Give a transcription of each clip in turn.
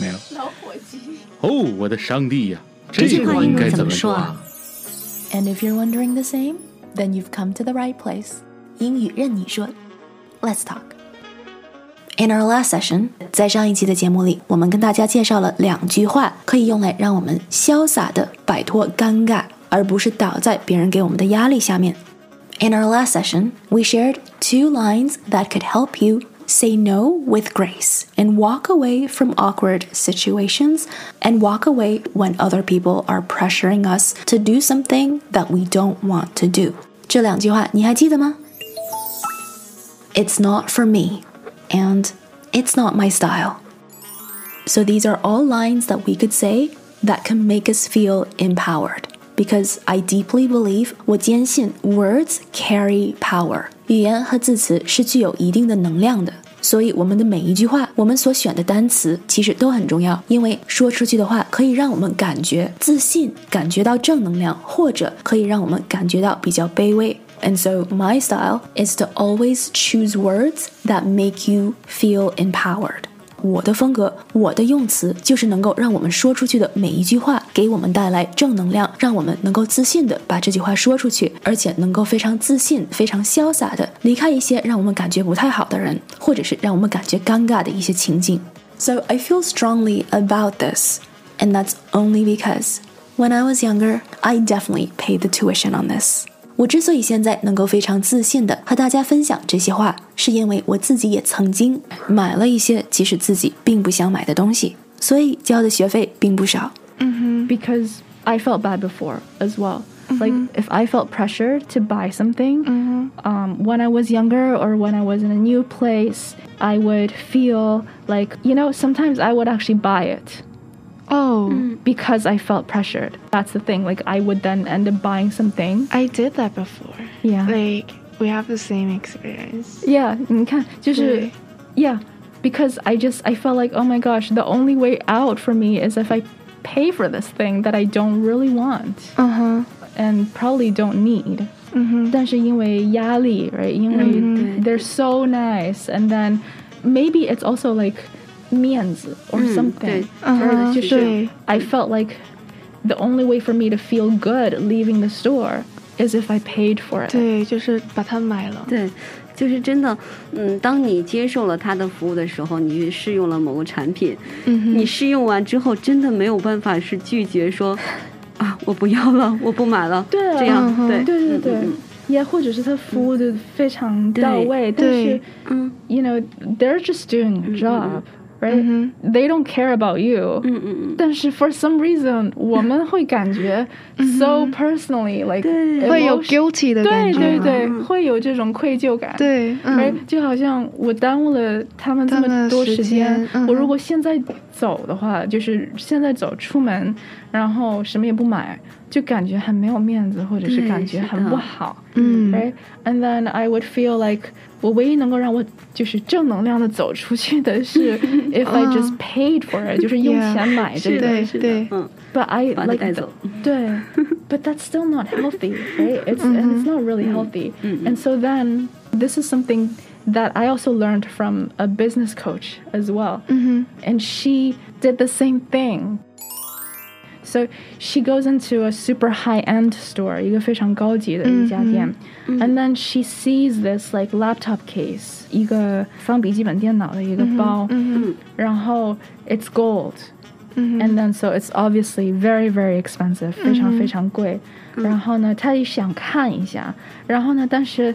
没有。老伙计。哦，我的上帝呀！这句话应该怎么说啊？And if you're wondering the same, then you've come to the right place. 英语韧你说，Let's talk. In our last session，在上一期的节目里，我们跟大家介绍了两句话，可以用来让我们潇洒的摆脱尴尬，而不是倒在别人给我们的压力下面。In our last session, we shared two lines that could help you say no with grace and walk away from awkward situations and walk away when other people are pressuring us to do something that we don't want to do. 这两句话你还记得吗？It's not for me and it's not my style. So these are all lines that we could say that can make us feel empowered. Because I deeply believe 我坚信 words carry power， 语言和字词是具有一定的能量的。所以我们的每一句话，我们所选的单词其实都很重要，因为说出去的话可以让我们感觉自信，感觉到正能量，或者可以让我们感觉到比较卑微。And so my style is to always choose words that make you feel empowered. 我的风格，我的用词，就是能够让我们说出去的每一句话，给我们带来正能量，让我们能够自信的把这句话说出去，而且能够非常自信、非常潇洒的离开一些让我们感觉不太好的人，或者是让我们感觉尴尬的一些情境。So I feel strongly about this, and that's only because when I was younger, I definitely paid the tuition on this. 我之所以现在能够非常自信的和大家分享这些话，是因为我自己也曾经买了一些即使自己并不想买的东西，所以交的学费并不少。 because I felt bad before as well. Like if I felt pressured to buy something um, when I was younger or when I was in a new place, I would feel like you know sometimes I would actually buy it Oh, because I felt pressured. That's the thing. Like I would then end up buying something. I did that before. Yeah. Like we have the same experience. Yeah, 你看，就是对 yeah, because I just I felt like oh my gosh, the only way out for me is if I pay for this thing that I don't really want Uh huh. and probably don't need. 但是因为压力，right？因为 they're so nice, and then maybe it's also like 面子 or 嗯 something. 对 Uh-huh，就是对 I felt like the only way for me to feel good leaving the store is if I paid for it. 对，就是把它买了。对， 就是真的，嗯，当你接受了他的服务的时候，你去试用了某个产品，嗯你试用完之后，真的没有办法是拒绝说，啊，我不要了，我不买了，对啊这样嗯对对对对也或者是他服务的非常到位，但是嗯。you know they're just doing a job, right? 嗯 They don't care about you. 嗯嗯嗯，但是 for some reason 我们会感觉 so personally like 对会有 guilty 的感对觉。对对，对会有这种愧疚感。对，嗯 right？就好像我耽误了他们这么多时时间我如果现在走的话，就是现在走出门，然后什么也不买，就感觉很没有面子，或者是对感觉是的很不好。嗯 right? And then I would feel like 我唯一能够让我就是正能量的走出去的是 if I just paid for it，就是用 Yeah，钱买这个。对是的对嗯， But I 把它 like 带 the- 走，对，but that's still not healthy, right? It's and it's not really healthy. And so then this is something that I also learned from a business coach as well. And she did the same thing. So she goes into a super high-end store, 一个非常高级的一家店. and then she sees this like laptop case, 一个放笔记本电脑的一个包，然后 it's gold. And then so it's obviously very very expensive，、非常非常贵。然后呢，他也想看一下，然后呢，但是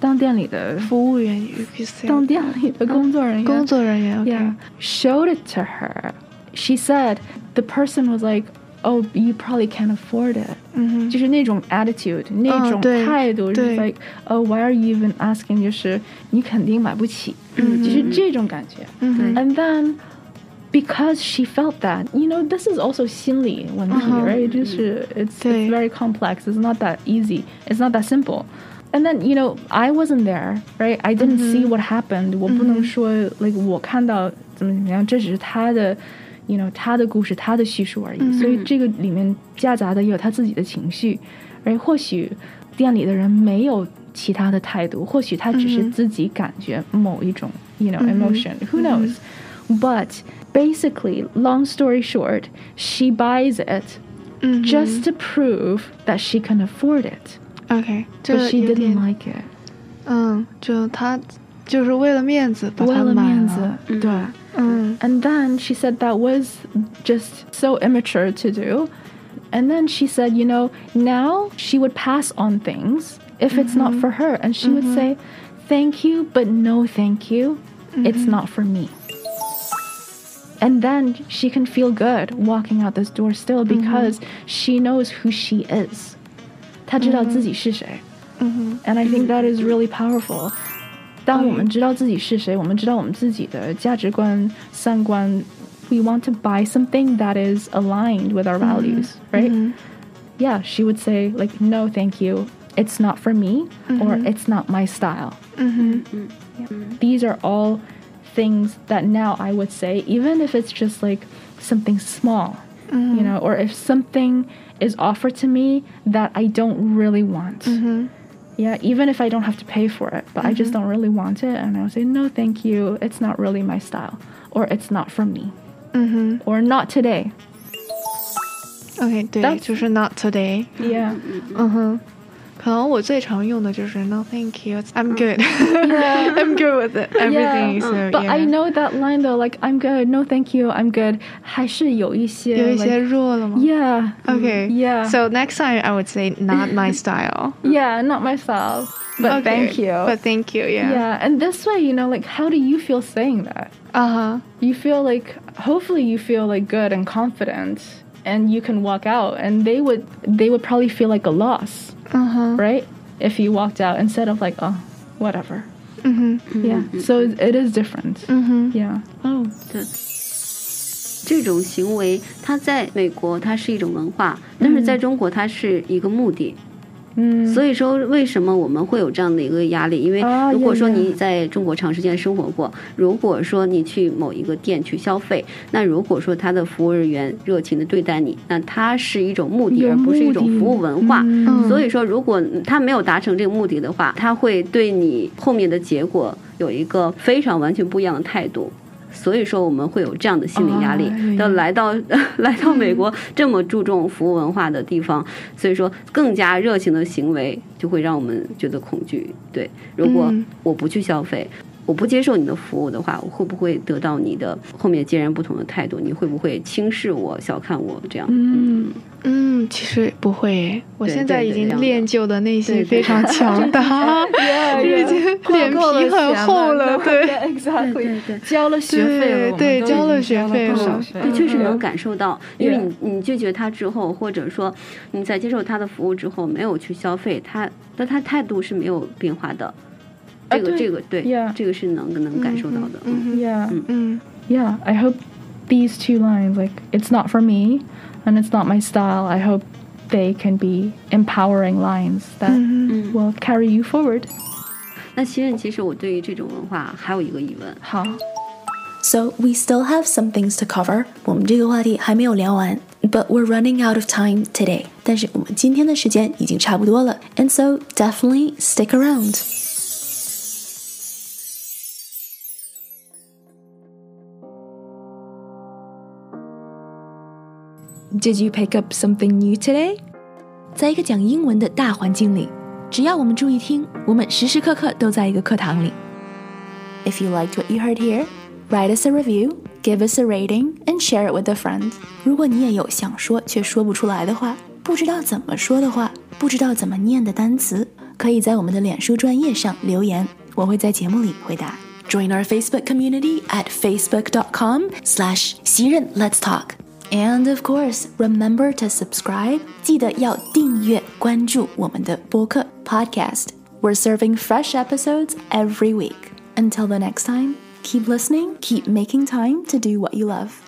当店里的服务员，you could say 当店里的工作人员，工作人员 yeah ，OK， showed it to her. She said the person was like, "Oh, you probably can't afford it." 就是那种 attitude，那种对态度，就是对 like, "Oh, why are you even asking?" 就是你肯定买不起，就是这种感觉。And then because she felt that. You know, this is also 心理问题, right? 就是 it's,对。 it's very complex. It's not that easy. It's not that simple. And then, you know, I wasn't there, right? I didn't see what happened. 我不能说 like 我看到怎么怎么样，这只是他的 you know 他的故事，他的叙述而已。所以这个里面夹杂的也有他自己的情绪，而或许店里的人没有其他的态度，或许他只是自己感觉某一种 you know emotion. Who knows? But basically, long story short, she buys it just to prove that she can afford it. OK，这 But she 有 didn't 点 like it. 嗯，就他就是为了面子把为了它买面子了。，对。 嗯 And then she said that was just so immature to do. And then she said, you know, now she would pass on things if it's not for her. And she would say, thank you, but no thank you. It's not for me. And then she can feel good walking out this door still because she knows who she is. 她知道自己是谁。嗯 And I think that is really powerful. 当我们知道自己是谁，我们知道我们自己的价值观、三观，we want to buy something that is aligned with our values, right? Yeah, she would say like, "No, thank you. It's not for me, or it's not my style." 嗯 These are all things that now I would say, even if it's just like something small, you know, or if something is offered to me that I don't really want. Yeah, even if I don't have to pay for it, but I just don't really want it, and I'll say, no, thank you, it's not really my style, or it's not for me, 嗯 or not today. 哼，OK，对， That's- 就是 not today。 Yeah. 嗯哼， 可能我最常用的就是 no thank you, I'm good, I'm good with it, everything. So Uh, But I yeah. know that line though, like, I'm good, no thank you, I'm good. 还是有一些有一些 like, 弱了吗 yeah. Okay. Yeah. So next time I would say not my style. Yeah, not myself. But Okay, thank you. But thank you. Yeah. yeah, and this way, you know, like, how do you feel saying that? 啊哈。 You feel like, hopefully, you feel like good and confident, and you can walk out, and they would, they would probably feel like a loss, 嗯哼。 right? If you walked out instead of like, oh, whatever. 嗯哼。 Yeah. So it is different. 嗯哼。 Yeah. 哦，对，这种行为，它在美国它是一种文化，但是在中国它是一个目的。嗯 所以说，为什么我们会有这样的一个压力？因为啊如果说你在中国长时间生活过，如果说你去某一个店去消费，那如果说他的服务人员热情的对待你，那他是一种目的，而不是一种服务文化。嗯所以说，如果他没有达成这个目的的话，他会对你后面的结果有一个非常完全不一样的态度。所以说，我们会有这样的心理压力啊对。到来到 来到美国这么注重服务文化的地方，所以说更加热情的行为就会让我们觉得恐惧。对，如果嗯我不去消费。我不接受你的服务的话，我会不会得到你的后面截然不同的态度？你会不会轻视我、小看我这样？嗯嗯，其实不会，我现在已经练就的内心非常强大 已经脸皮很厚了，对。Exactly. 对对交了学费了，对交了学费了对，确实能嗯感受到，因为你你拒绝他之后，或者说你在接受他的服务之后没有去消费，他但他态度是没有变化的。这个这个对这个是能能感受到的。嗯，嗯 Yeah. 嗯 Yeah, I hope these two lines, like, it's not for me and it's not my style, I hope they can be empowering lines that 嗯 will carry you forward. 那其实其实我对于这种文化还有一个疑问，好 So we still have some things to cover. 我们这个话题还没有聊完，but we're running out of time today. 但是我们今天的时间已经差不多了，and so definitely stick around. Did you pick up something new today？在一个讲英文的大环境里，只要我们注意听，我们时时刻刻都在一个课堂里。If you liked what you heard here, write us a review, give us a rating, and share it with a friend。如果你也有想说却说不出来的话，不知道怎么说的话，不知道怎么念的单词，可以在我们的脸书专页上留言，我会在节目里回答。Join our Facebook community at facebook.com/slash Let's Talk。And of course, remember to subscribe. 记得要订阅关注我们的播客 podcast. We're serving fresh episodes every week. Until the next time, Keep listening, keep making time to do what you love.